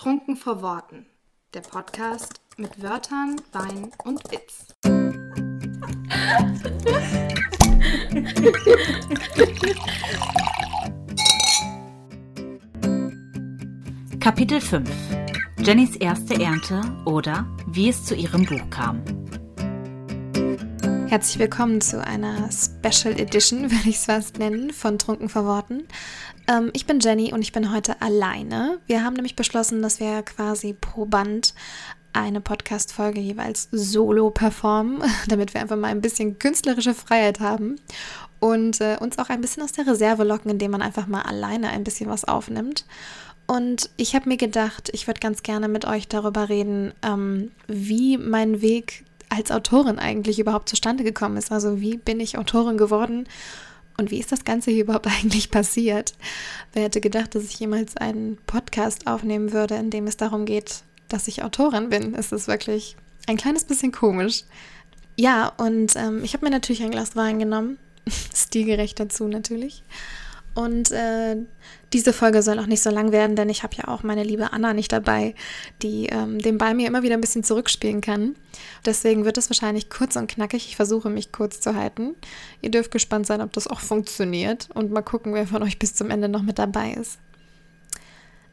Trunken vor Worten. Der Podcast mit Wörtern, Wein und Witz. Kapitel 5 Jennys erste Ernte oder wie es zu ihrem Buch kam. Herzlich willkommen zu einer Special Edition, würde ich es fast nennen, von Trunken vor Worten. Ähm, ich bin Jenny und ich bin heute alleine. Wir haben nämlich beschlossen, dass wir quasi pro Band eine Podcast-Folge jeweils solo performen, damit wir einfach mal ein bisschen künstlerische Freiheit haben und äh, uns auch ein bisschen aus der Reserve locken, indem man einfach mal alleine ein bisschen was aufnimmt. Und ich habe mir gedacht, ich würde ganz gerne mit euch darüber reden, ähm, wie mein Weg als Autorin eigentlich überhaupt zustande gekommen ist. Also wie bin ich Autorin geworden und wie ist das Ganze hier überhaupt eigentlich passiert? Wer hätte gedacht, dass ich jemals einen Podcast aufnehmen würde, in dem es darum geht, dass ich Autorin bin? Es ist wirklich ein kleines bisschen komisch. Ja, und ähm, ich habe mir natürlich ein Glas Wein genommen, stilgerecht dazu natürlich. Und äh, diese Folge soll auch nicht so lang werden, denn ich habe ja auch meine liebe Anna nicht dabei, die ähm, den Ball mir immer wieder ein bisschen zurückspielen kann. Deswegen wird es wahrscheinlich kurz und knackig. Ich versuche mich kurz zu halten. Ihr dürft gespannt sein, ob das auch funktioniert und mal gucken, wer von euch bis zum Ende noch mit dabei ist.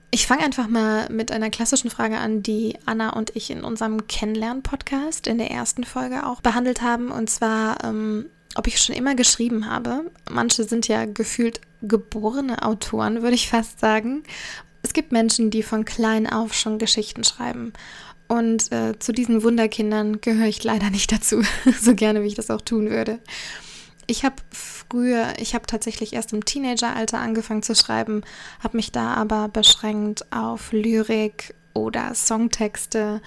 Ich fange einfach mal mit einer klassischen Frage an, die Anna und ich in unserem Kennenlernen-Podcast in der ersten Folge auch behandelt haben. Und zwar, ähm, ob ich schon immer geschrieben habe. Manche sind ja gefühlt geborene Autoren, würde ich fast sagen. Es gibt Menschen, die von klein auf schon Geschichten schreiben. Und äh, zu diesen Wunderkindern gehöre ich leider nicht dazu, so gerne wie ich das auch tun würde. Ich habe früher, ich habe tatsächlich erst im Teenageralter angefangen zu schreiben, habe mich da aber beschränkt auf Lyrik oder Songtexte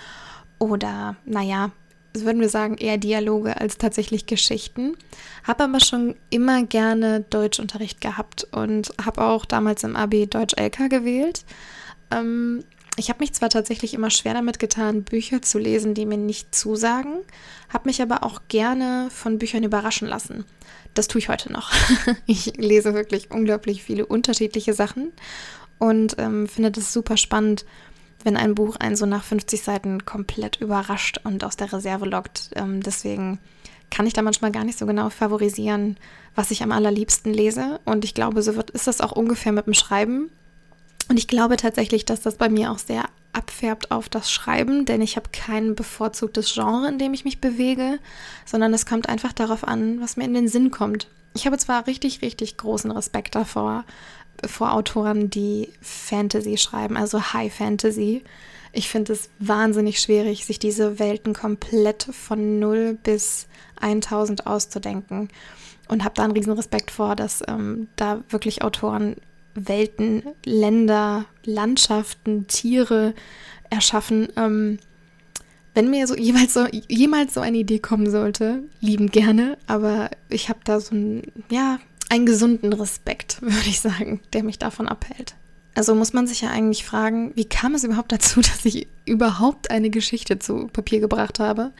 oder, naja, würden wir sagen, eher Dialoge als tatsächlich Geschichten. Habe aber schon immer gerne Deutschunterricht gehabt und habe auch damals im Abi Deutsch LK gewählt. Ähm, ich habe mich zwar tatsächlich immer schwer damit getan, Bücher zu lesen, die mir nicht zusagen, habe mich aber auch gerne von Büchern überraschen lassen. Das tue ich heute noch. ich lese wirklich unglaublich viele unterschiedliche Sachen und ähm, finde das super spannend, wenn ein Buch einen so nach 50 Seiten komplett überrascht und aus der Reserve lockt. Ähm, deswegen kann ich da manchmal gar nicht so genau favorisieren, was ich am allerliebsten lese. Und ich glaube, so wird, ist das auch ungefähr mit dem Schreiben. Und ich glaube tatsächlich, dass das bei mir auch sehr abfärbt auf das Schreiben, denn ich habe kein bevorzugtes Genre, in dem ich mich bewege, sondern es kommt einfach darauf an, was mir in den Sinn kommt. Ich habe zwar richtig, richtig großen Respekt davor, vor Autoren, die Fantasy schreiben, also High Fantasy. Ich finde es wahnsinnig schwierig, sich diese Welten komplett von 0 bis 1000 auszudenken. Und habe da einen riesen Respekt vor, dass ähm, da wirklich Autoren Welten, Länder, Landschaften, Tiere erschaffen. Ähm, wenn mir so jeweils so jemals so eine Idee kommen sollte, lieben gerne, aber ich habe da so ein ja, einen gesunden Respekt, würde ich sagen, der mich davon abhält. Also muss man sich ja eigentlich fragen, wie kam es überhaupt dazu, dass ich überhaupt eine Geschichte zu Papier gebracht habe?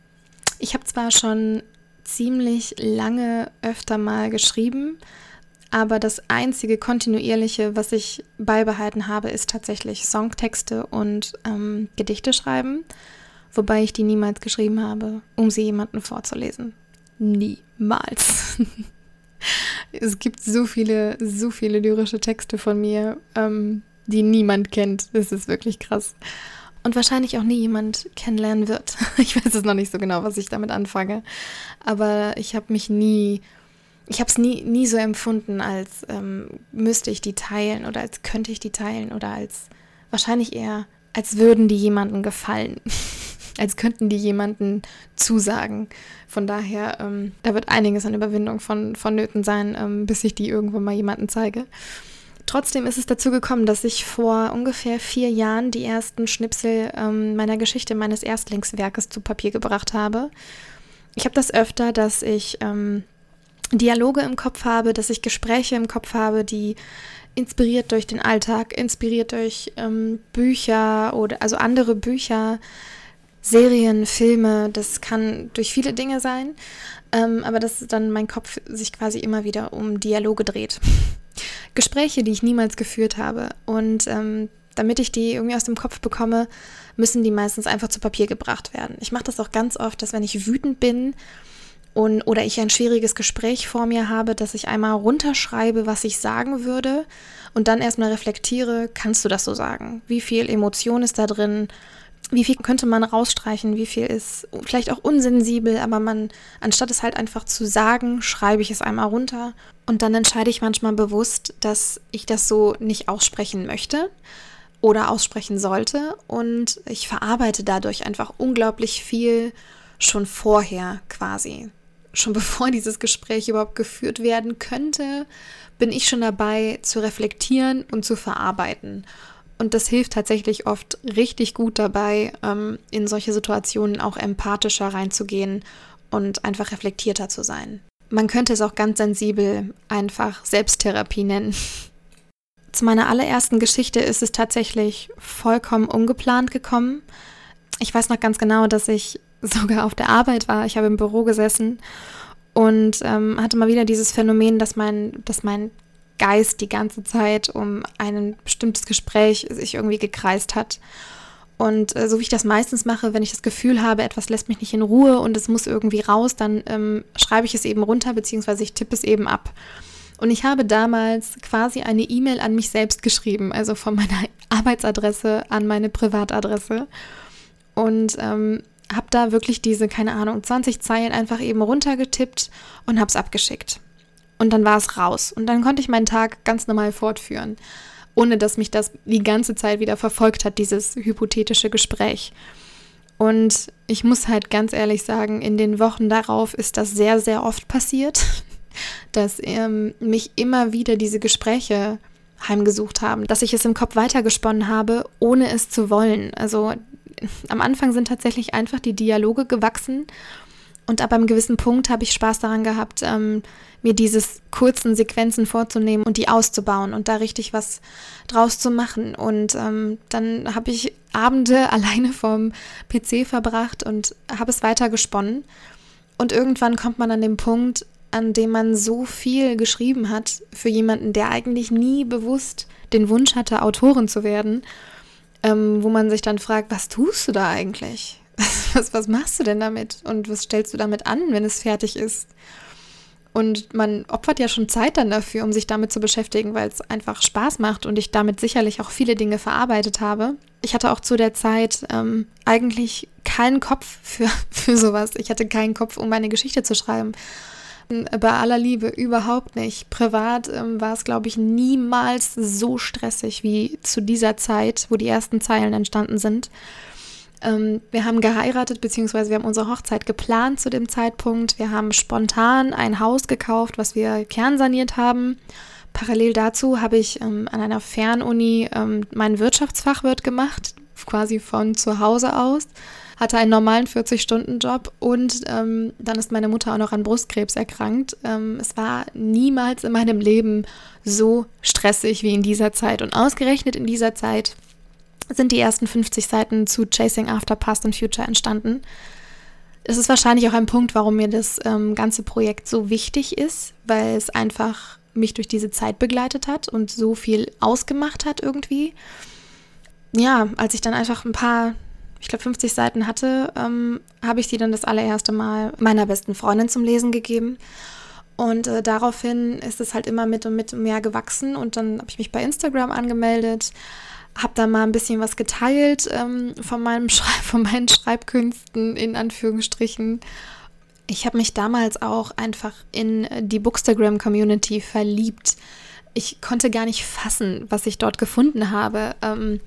Ich habe zwar schon ziemlich lange öfter mal geschrieben, aber das einzige kontinuierliche, was ich beibehalten habe, ist tatsächlich Songtexte und ähm, Gedichte schreiben, wobei ich die niemals geschrieben habe, um sie jemandem vorzulesen. Niemals. Es gibt so viele, so viele lyrische Texte von mir, ähm, die niemand kennt. Das ist wirklich krass. Und wahrscheinlich auch nie jemand kennenlernen wird. Ich weiß es noch nicht so genau, was ich damit anfange. Aber ich habe mich nie, ich habe es nie, nie so empfunden, als ähm, müsste ich die teilen oder als könnte ich die teilen oder als wahrscheinlich eher, als würden die jemandem gefallen. als könnten die jemanden zusagen. Von daher, ähm, da wird einiges an Überwindung von, vonnöten sein, ähm, bis ich die irgendwo mal jemanden zeige. Trotzdem ist es dazu gekommen, dass ich vor ungefähr vier Jahren die ersten Schnipsel ähm, meiner Geschichte, meines Erstlingswerkes zu Papier gebracht habe. Ich habe das öfter, dass ich ähm, Dialoge im Kopf habe, dass ich Gespräche im Kopf habe, die inspiriert durch den Alltag, inspiriert durch ähm, Bücher oder also andere Bücher Serien, Filme, das kann durch viele Dinge sein, ähm, aber dass dann mein Kopf sich quasi immer wieder um Dialoge dreht. Gespräche, die ich niemals geführt habe. Und ähm, damit ich die irgendwie aus dem Kopf bekomme, müssen die meistens einfach zu Papier gebracht werden. Ich mache das auch ganz oft, dass wenn ich wütend bin und oder ich ein schwieriges Gespräch vor mir habe, dass ich einmal runterschreibe, was ich sagen würde und dann erstmal reflektiere, kannst du das so sagen? Wie viel Emotion ist da drin? Wie viel könnte man rausstreichen? Wie viel ist vielleicht auch unsensibel, aber man, anstatt es halt einfach zu sagen, schreibe ich es einmal runter und dann entscheide ich manchmal bewusst, dass ich das so nicht aussprechen möchte oder aussprechen sollte. Und ich verarbeite dadurch einfach unglaublich viel schon vorher quasi. Schon bevor dieses Gespräch überhaupt geführt werden könnte, bin ich schon dabei zu reflektieren und zu verarbeiten. Und das hilft tatsächlich oft richtig gut dabei, ähm, in solche Situationen auch empathischer reinzugehen und einfach reflektierter zu sein. Man könnte es auch ganz sensibel einfach Selbsttherapie nennen. Zu meiner allerersten Geschichte ist es tatsächlich vollkommen ungeplant gekommen. Ich weiß noch ganz genau, dass ich sogar auf der Arbeit war. Ich habe im Büro gesessen und ähm, hatte mal wieder dieses Phänomen, dass mein, dass mein Geist die ganze Zeit um ein bestimmtes Gespräch sich irgendwie gekreist hat. Und äh, so wie ich das meistens mache, wenn ich das Gefühl habe, etwas lässt mich nicht in Ruhe und es muss irgendwie raus, dann ähm, schreibe ich es eben runter, beziehungsweise ich tippe es eben ab. Und ich habe damals quasi eine E-Mail an mich selbst geschrieben, also von meiner Arbeitsadresse an meine Privatadresse. Und ähm, habe da wirklich diese, keine Ahnung, 20 Zeilen einfach eben runtergetippt und habe es abgeschickt. Und dann war es raus. Und dann konnte ich meinen Tag ganz normal fortführen, ohne dass mich das die ganze Zeit wieder verfolgt hat, dieses hypothetische Gespräch. Und ich muss halt ganz ehrlich sagen, in den Wochen darauf ist das sehr, sehr oft passiert, dass ähm, mich immer wieder diese Gespräche heimgesucht haben, dass ich es im Kopf weitergesponnen habe, ohne es zu wollen. Also am Anfang sind tatsächlich einfach die Dialoge gewachsen und ab einem gewissen Punkt habe ich Spaß daran gehabt, ähm, mir dieses kurzen Sequenzen vorzunehmen und die auszubauen und da richtig was draus zu machen. Und ähm, dann habe ich Abende alleine vom PC verbracht und habe es weiter gesponnen. Und irgendwann kommt man an den Punkt, an dem man so viel geschrieben hat für jemanden, der eigentlich nie bewusst den Wunsch hatte, Autorin zu werden, ähm, wo man sich dann fragt, was tust du da eigentlich? Was, was machst du denn damit? Und was stellst du damit an, wenn es fertig ist? Und man opfert ja schon Zeit dann dafür, um sich damit zu beschäftigen, weil es einfach Spaß macht und ich damit sicherlich auch viele Dinge verarbeitet habe. Ich hatte auch zu der Zeit ähm, eigentlich keinen Kopf für, für sowas. Ich hatte keinen Kopf, um meine Geschichte zu schreiben. Bei aller Liebe überhaupt nicht. Privat ähm, war es, glaube ich, niemals so stressig wie zu dieser Zeit, wo die ersten Zeilen entstanden sind. Ähm, wir haben geheiratet, beziehungsweise wir haben unsere Hochzeit geplant zu dem Zeitpunkt. Wir haben spontan ein Haus gekauft, was wir kernsaniert haben. Parallel dazu habe ich ähm, an einer Fernuni ähm, meinen Wirtschaftsfachwirt gemacht, quasi von zu Hause aus hatte einen normalen 40-Stunden-Job und ähm, dann ist meine Mutter auch noch an Brustkrebs erkrankt. Ähm, es war niemals in meinem Leben so stressig wie in dieser Zeit. Und ausgerechnet in dieser Zeit sind die ersten 50 Seiten zu Chasing After Past and Future entstanden. Es ist wahrscheinlich auch ein Punkt, warum mir das ähm, ganze Projekt so wichtig ist, weil es einfach mich durch diese Zeit begleitet hat und so viel ausgemacht hat irgendwie. Ja, als ich dann einfach ein paar ich glaube, 50 Seiten hatte, ähm, habe ich die dann das allererste Mal meiner besten Freundin zum Lesen gegeben. Und äh, daraufhin ist es halt immer mit und mit mehr gewachsen. Und dann habe ich mich bei Instagram angemeldet, habe da mal ein bisschen was geteilt ähm, von, meinem Schrei von meinen Schreibkünsten in Anführungsstrichen. Ich habe mich damals auch einfach in die Bookstagram-Community verliebt. Ich konnte gar nicht fassen, was ich dort gefunden habe. Ähm,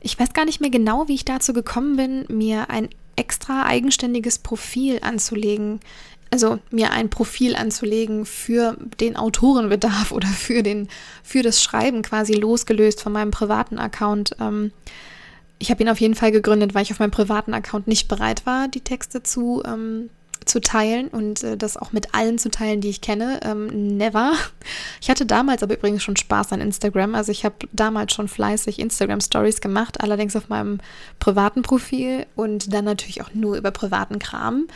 ich weiß gar nicht mehr genau, wie ich dazu gekommen bin, mir ein extra eigenständiges Profil anzulegen. Also mir ein Profil anzulegen für den Autorenbedarf oder für, den, für das Schreiben quasi losgelöst von meinem privaten Account. Ähm, ich habe ihn auf jeden Fall gegründet, weil ich auf meinem privaten Account nicht bereit war, die Texte zu ähm, zu teilen und äh, das auch mit allen zu teilen, die ich kenne. Ähm, never. Ich hatte damals aber übrigens schon Spaß an Instagram. Also ich habe damals schon fleißig Instagram Stories gemacht, allerdings auf meinem privaten Profil und dann natürlich auch nur über privaten Kram.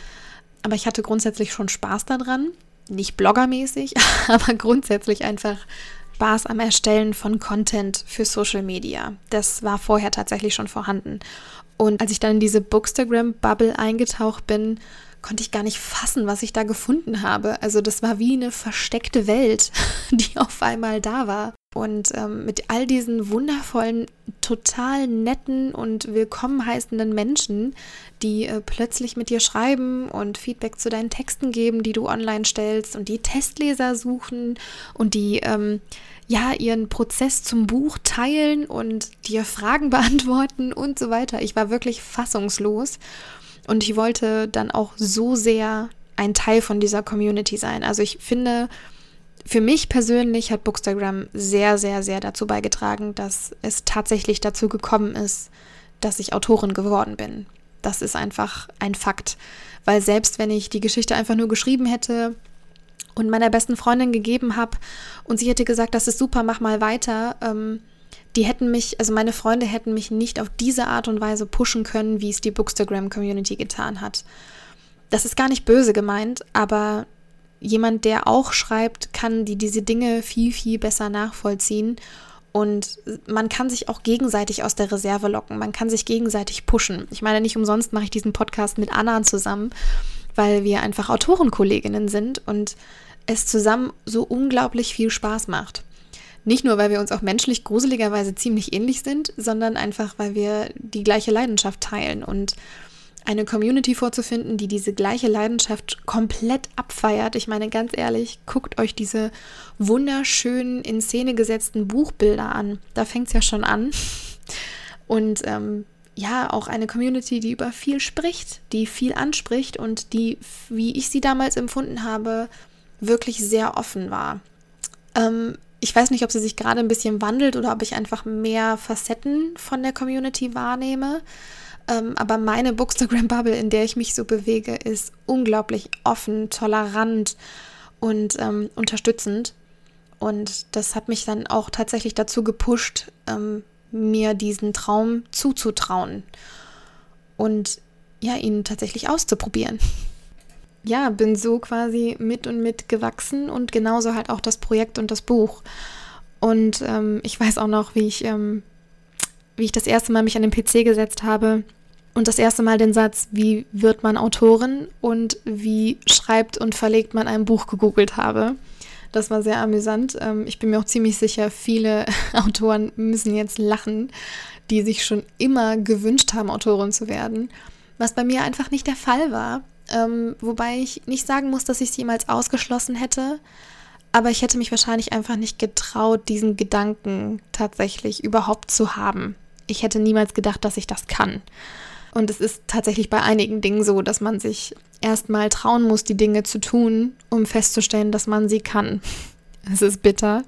Aber ich hatte grundsätzlich schon Spaß daran. Nicht bloggermäßig, aber grundsätzlich einfach Spaß am Erstellen von Content für Social Media. Das war vorher tatsächlich schon vorhanden. Und als ich dann in diese Bookstagram-Bubble eingetaucht bin, konnte ich gar nicht fassen, was ich da gefunden habe. Also das war wie eine versteckte Welt, die auf einmal da war. Und ähm, mit all diesen wundervollen, total netten und willkommen heißenden Menschen, die äh, plötzlich mit dir schreiben und Feedback zu deinen Texten geben, die du online stellst und die Testleser suchen und die ähm, ja ihren Prozess zum Buch teilen und dir Fragen beantworten und so weiter. Ich war wirklich fassungslos und ich wollte dann auch so sehr ein Teil von dieser Community sein. Also ich finde, für mich persönlich hat Bookstagram sehr, sehr, sehr dazu beigetragen, dass es tatsächlich dazu gekommen ist, dass ich Autorin geworden bin. Das ist einfach ein Fakt. Weil selbst wenn ich die Geschichte einfach nur geschrieben hätte und meiner besten Freundin gegeben habe und sie hätte gesagt, das ist super, mach mal weiter, ähm, die hätten mich, also meine Freunde hätten mich nicht auf diese Art und Weise pushen können, wie es die Bookstagram-Community getan hat. Das ist gar nicht böse gemeint, aber jemand, der auch schreibt, kann die diese Dinge viel, viel besser nachvollziehen. Und man kann sich auch gegenseitig aus der Reserve locken. Man kann sich gegenseitig pushen. Ich meine, nicht umsonst mache ich diesen Podcast mit Anna zusammen, weil wir einfach Autorenkolleginnen sind und es zusammen so unglaublich viel Spaß macht. Nicht nur, weil wir uns auch menschlich gruseligerweise ziemlich ähnlich sind, sondern einfach, weil wir die gleiche Leidenschaft teilen und eine Community vorzufinden, die diese gleiche Leidenschaft komplett abfeiert. Ich meine, ganz ehrlich, guckt euch diese wunderschönen, in Szene gesetzten Buchbilder an. Da fängt es ja schon an. Und ähm, ja, auch eine Community, die über viel spricht, die viel anspricht und die, wie ich sie damals empfunden habe, wirklich sehr offen war. Ähm, ich weiß nicht, ob sie sich gerade ein bisschen wandelt oder ob ich einfach mehr Facetten von der Community wahrnehme. Ähm, aber meine Bookstagram-Bubble, in der ich mich so bewege, ist unglaublich offen, tolerant und ähm, unterstützend. Und das hat mich dann auch tatsächlich dazu gepusht, ähm, mir diesen Traum zuzutrauen und ja, ihn tatsächlich auszuprobieren. Ja, bin so quasi mit und mit gewachsen und genauso halt auch das Projekt und das Buch. Und ähm, ich weiß auch noch, wie ich, ähm, wie ich das erste Mal mich an den PC gesetzt habe und das erste Mal den Satz, wie wird man Autorin und wie schreibt und verlegt man ein Buch gegoogelt habe. Das war sehr amüsant. Ähm, ich bin mir auch ziemlich sicher, viele Autoren müssen jetzt lachen, die sich schon immer gewünscht haben, Autorin zu werden. Was bei mir einfach nicht der Fall war. Ähm, wobei ich nicht sagen muss, dass ich es jemals ausgeschlossen hätte. Aber ich hätte mich wahrscheinlich einfach nicht getraut, diesen Gedanken tatsächlich überhaupt zu haben. Ich hätte niemals gedacht, dass ich das kann. Und es ist tatsächlich bei einigen Dingen so, dass man sich erstmal trauen muss, die Dinge zu tun, um festzustellen, dass man sie kann. Es ist bitter.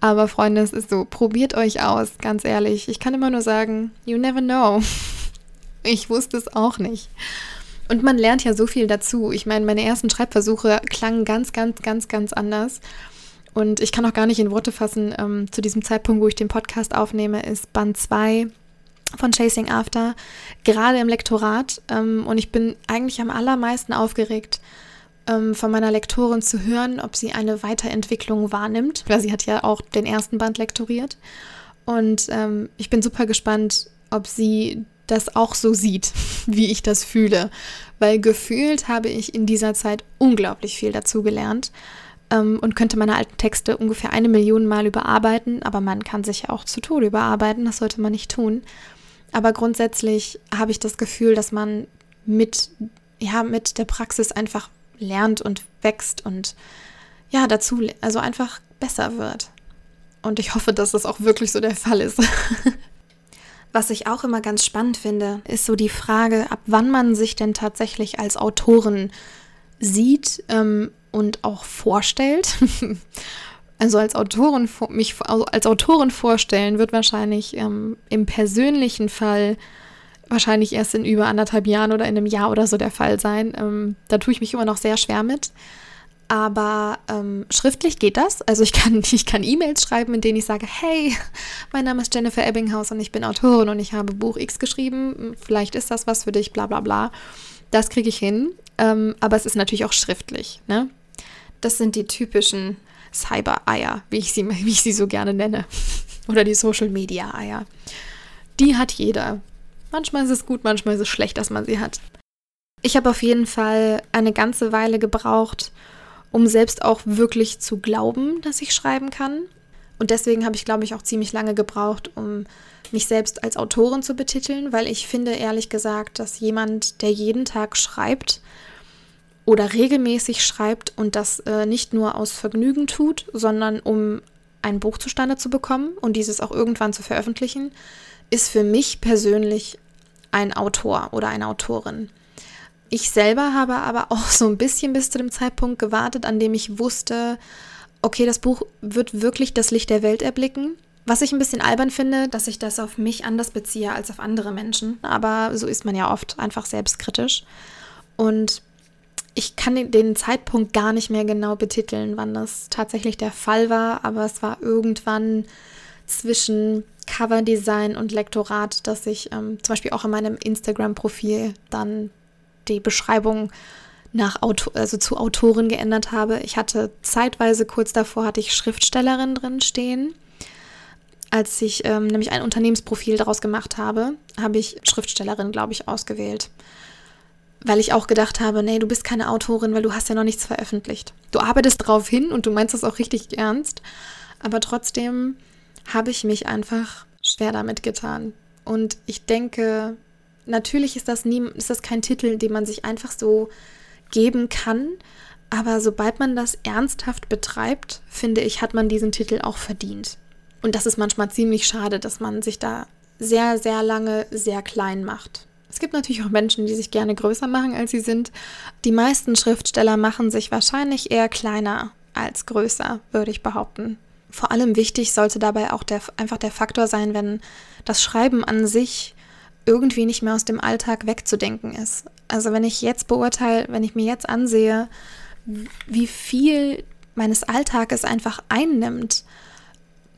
Aber Freunde, es ist so, probiert euch aus, ganz ehrlich. Ich kann immer nur sagen, you never know. Ich wusste es auch nicht. Und man lernt ja so viel dazu. Ich meine, meine ersten Schreibversuche klangen ganz, ganz, ganz, ganz anders. Und ich kann auch gar nicht in Worte fassen, ähm, zu diesem Zeitpunkt, wo ich den Podcast aufnehme, ist Band 2 von Chasing After, gerade im Lektorat. Ähm, und ich bin eigentlich am allermeisten aufgeregt, ähm, von meiner Lektorin zu hören, ob sie eine Weiterentwicklung wahrnimmt. Weil sie hat ja auch den ersten Band lektoriert. Und ähm, ich bin super gespannt, ob sie das auch so sieht, wie ich das fühle. Weil gefühlt habe ich in dieser Zeit unglaublich viel dazu gelernt ähm, und könnte meine alten Texte ungefähr eine Million Mal überarbeiten, aber man kann sich ja auch zu Tode überarbeiten, das sollte man nicht tun. Aber grundsätzlich habe ich das Gefühl, dass man mit, ja, mit der Praxis einfach lernt und wächst und ja, dazu, also einfach besser wird. Und ich hoffe, dass das auch wirklich so der Fall ist. Was ich auch immer ganz spannend finde, ist so die Frage, ab wann man sich denn tatsächlich als Autorin sieht ähm, und auch vorstellt. Also als Autorin mich also als Autorin vorstellen wird wahrscheinlich ähm, im persönlichen Fall wahrscheinlich erst in über anderthalb Jahren oder in einem Jahr oder so der Fall sein. Ähm, da tue ich mich immer noch sehr schwer mit. Aber ähm, schriftlich geht das. Also ich kann, ich kann E-Mails schreiben, in denen ich sage, hey, mein Name ist Jennifer Ebbinghaus und ich bin Autorin und ich habe Buch X geschrieben. Vielleicht ist das was für dich, bla bla bla. Das kriege ich hin. Ähm, aber es ist natürlich auch schriftlich. Ne? Das sind die typischen Cyber-Eier, wie, ich sie, wie ich sie so gerne nenne. Oder die Social-Media-Eier. Die hat jeder. Manchmal ist es gut, manchmal ist es schlecht, dass man sie hat. Ich habe auf jeden Fall eine ganze Weile gebraucht, um selbst auch wirklich zu glauben, dass ich schreiben kann. Und deswegen habe ich, glaube ich, auch ziemlich lange gebraucht, um mich selbst als Autorin zu betiteln, weil ich finde ehrlich gesagt, dass jemand, der jeden Tag schreibt oder regelmäßig schreibt und das äh, nicht nur aus Vergnügen tut, sondern um ein Buch zustande zu bekommen und dieses auch irgendwann zu veröffentlichen, ist für mich persönlich ein Autor oder eine Autorin. Ich selber habe aber auch so ein bisschen bis zu dem Zeitpunkt gewartet, an dem ich wusste, okay, das Buch wird wirklich das Licht der Welt erblicken. Was ich ein bisschen albern finde, dass ich das auf mich anders beziehe als auf andere Menschen. Aber so ist man ja oft einfach selbstkritisch. Und ich kann den Zeitpunkt gar nicht mehr genau betiteln, wann das tatsächlich der Fall war. Aber es war irgendwann zwischen Coverdesign und Lektorat, dass ich ähm, zum Beispiel auch in meinem Instagram-Profil dann die Beschreibung nach Auto, also zu Autorin geändert habe. Ich hatte zeitweise kurz davor hatte ich Schriftstellerin drin stehen. Als ich ähm, nämlich ein Unternehmensprofil daraus gemacht habe, habe ich Schriftstellerin, glaube ich, ausgewählt. Weil ich auch gedacht habe, nee, du bist keine Autorin, weil du hast ja noch nichts veröffentlicht. Du arbeitest darauf hin und du meinst das auch richtig ernst. Aber trotzdem habe ich mich einfach schwer damit getan. Und ich denke, natürlich ist das, nie, ist das kein Titel, den man sich einfach so geben kann. Aber sobald man das ernsthaft betreibt, finde ich, hat man diesen Titel auch verdient. Und das ist manchmal ziemlich schade, dass man sich da sehr, sehr lange sehr klein macht. Es gibt natürlich auch Menschen, die sich gerne größer machen, als sie sind. Die meisten Schriftsteller machen sich wahrscheinlich eher kleiner als größer, würde ich behaupten. Vor allem wichtig sollte dabei auch der, einfach der Faktor sein, wenn das Schreiben an sich irgendwie nicht mehr aus dem Alltag wegzudenken ist. Also wenn ich jetzt beurteile, wenn ich mir jetzt ansehe, wie viel meines Alltages einfach einnimmt,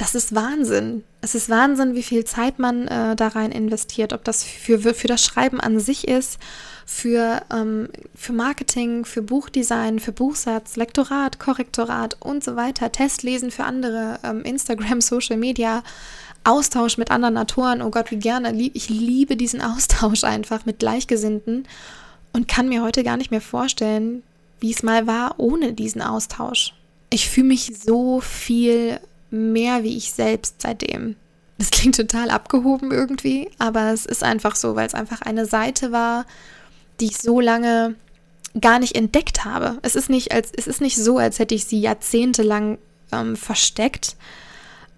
das ist Wahnsinn. Es ist Wahnsinn, wie viel Zeit man äh, da rein investiert. Ob das für, für das Schreiben an sich ist, für, ähm, für Marketing, für Buchdesign, für Buchsatz, Lektorat, Korrektorat und so weiter, Testlesen für andere, ähm, Instagram, Social Media. Austausch mit anderen Autoren, oh Gott, wie gerne. Ich liebe diesen Austausch einfach mit Gleichgesinnten und kann mir heute gar nicht mehr vorstellen, wie es mal war ohne diesen Austausch. Ich fühle mich so viel mehr wie ich selbst seitdem. Das klingt total abgehoben irgendwie, aber es ist einfach so, weil es einfach eine Seite war, die ich so lange gar nicht entdeckt habe. Es ist nicht, als, es ist nicht so, als hätte ich sie jahrzehntelang ähm, versteckt,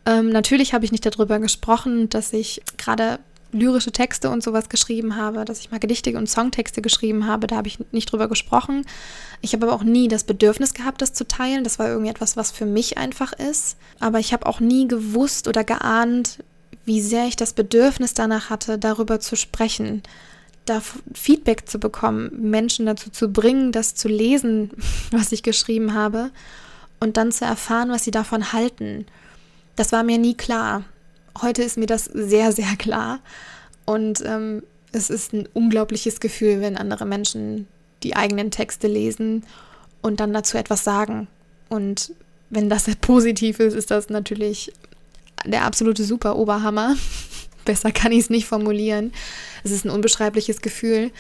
ähm, natürlich habe ich nicht darüber gesprochen, dass ich gerade lyrische Texte und sowas geschrieben habe, dass ich mal Gedichte und Songtexte geschrieben habe, da habe ich nicht drüber gesprochen. Ich habe aber auch nie das Bedürfnis gehabt, das zu teilen. Das war irgendwie etwas, was für mich einfach ist. Aber ich habe auch nie gewusst oder geahnt, wie sehr ich das Bedürfnis danach hatte, darüber zu sprechen, da Feedback zu bekommen, Menschen dazu zu bringen, das zu lesen, was ich geschrieben habe und dann zu erfahren, was sie davon halten. Das war mir nie klar. Heute ist mir das sehr, sehr klar. Und ähm, es ist ein unglaubliches Gefühl, wenn andere Menschen die eigenen Texte lesen und dann dazu etwas sagen. Und wenn das positiv ist, ist das natürlich der absolute super Oberhammer. Besser kann ich es nicht formulieren. Es ist ein unbeschreibliches Gefühl.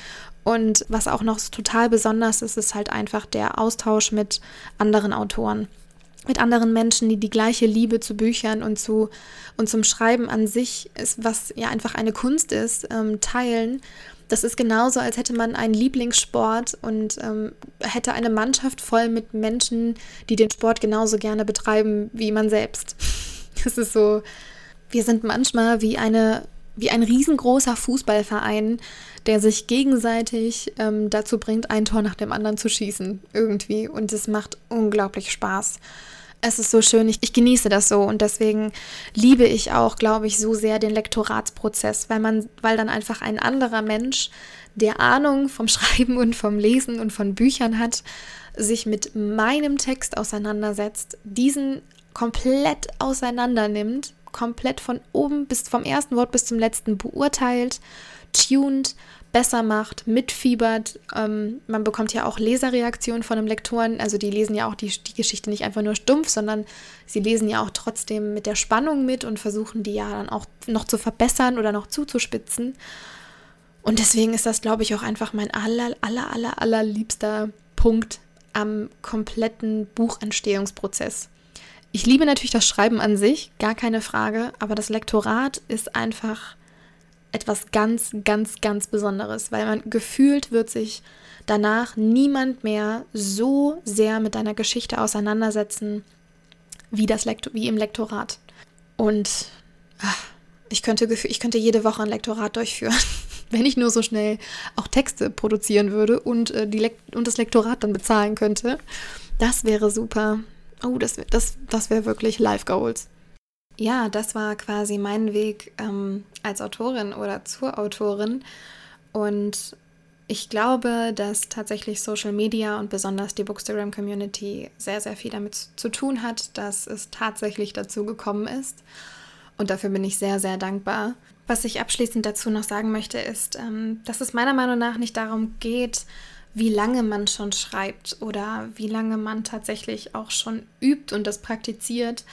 Und was auch noch total besonders ist, ist halt einfach der Austausch mit anderen Autoren mit anderen Menschen, die die gleiche Liebe zu Büchern und zu und zum Schreiben an sich ist, was ja einfach eine Kunst ist, ähm, teilen. Das ist genauso, als hätte man einen Lieblingssport und ähm, hätte eine Mannschaft voll mit Menschen, die den Sport genauso gerne betreiben wie man selbst. Das ist so, wir sind manchmal wie eine wie ein riesengroßer Fußballverein, der sich gegenseitig ähm, dazu bringt, ein Tor nach dem anderen zu schießen irgendwie. Und es macht unglaublich Spaß. Es ist so schön, ich, ich genieße das so und deswegen liebe ich auch, glaube ich, so sehr den Lektoratsprozess, weil man, weil dann einfach ein anderer Mensch, der Ahnung vom Schreiben und vom Lesen und von Büchern hat, sich mit meinem Text auseinandersetzt, diesen komplett auseinander nimmt komplett von oben bis vom ersten Wort bis zum letzten beurteilt, tuned, besser macht, mitfiebert. Ähm, man bekommt ja auch Leserreaktionen von den Lektoren. Also die lesen ja auch die, die Geschichte nicht einfach nur stumpf, sondern sie lesen ja auch trotzdem mit der Spannung mit und versuchen die ja dann auch noch zu verbessern oder noch zuzuspitzen. Und deswegen ist das, glaube ich, auch einfach mein aller, aller, aller, aller liebster Punkt am kompletten Buchentstehungsprozess. Ich liebe natürlich das Schreiben an sich, gar keine Frage, aber das Lektorat ist einfach etwas ganz, ganz, ganz Besonderes, weil man gefühlt wird sich danach niemand mehr so sehr mit deiner Geschichte auseinandersetzen wie, das Lektor wie im Lektorat. Und ach, ich, könnte, ich könnte jede Woche ein Lektorat durchführen, wenn ich nur so schnell auch Texte produzieren würde und, äh, die und das Lektorat dann bezahlen könnte. Das wäre super. Oh, das, das, das wäre wirklich Life Goals. Ja, das war quasi mein Weg ähm, als Autorin oder zur Autorin. Und ich glaube, dass tatsächlich Social Media und besonders die Bookstagram Community sehr, sehr viel damit zu tun hat, dass es tatsächlich dazu gekommen ist. Und dafür bin ich sehr, sehr dankbar. Was ich abschließend dazu noch sagen möchte, ist, ähm, dass es meiner Meinung nach nicht darum geht, wie lange man schon schreibt oder wie lange man tatsächlich auch schon übt und das praktiziert.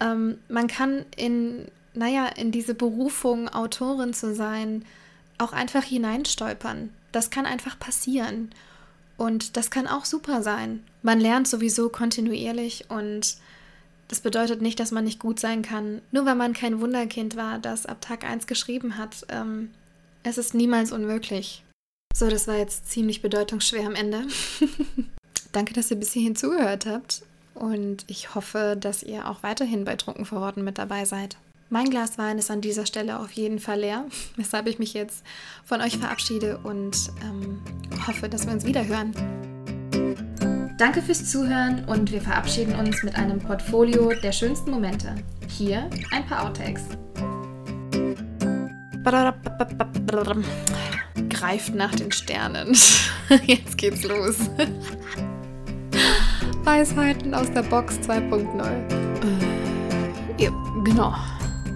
Ähm, man kann in, naja, in diese Berufung, Autorin zu sein, auch einfach hineinstolpern. Das kann einfach passieren. Und das kann auch super sein. Man lernt sowieso kontinuierlich und das bedeutet nicht, dass man nicht gut sein kann. Nur weil man kein Wunderkind war, das ab Tag 1 geschrieben hat. Ähm, es ist niemals unmöglich. So, das war jetzt ziemlich bedeutungsschwer am Ende. Danke, dass ihr bis hierhin zugehört habt und ich hoffe, dass ihr auch weiterhin bei Trunken vor Worten mit dabei seid. Mein Glas Wein ist an dieser Stelle auf jeden Fall leer, weshalb ich mich jetzt von euch verabschiede und ähm, hoffe, dass wir uns wieder hören. Danke fürs Zuhören und wir verabschieden uns mit einem Portfolio der schönsten Momente. Hier ein paar Outtakes greift nach den Sternen. Jetzt geht's los. Weisheiten aus der Box 2.0. Äh, ja, genau.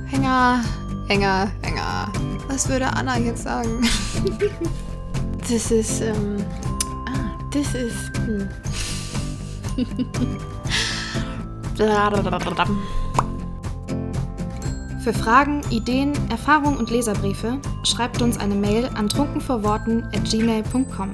Hänger, Hänger, Hänger. Was würde Anna jetzt sagen? das ist, ähm, ah, das ist, hm. Für Fragen, Ideen, Erfahrungen und Leserbriefe schreibt uns eine Mail an trunkenvorworten at gmail.com.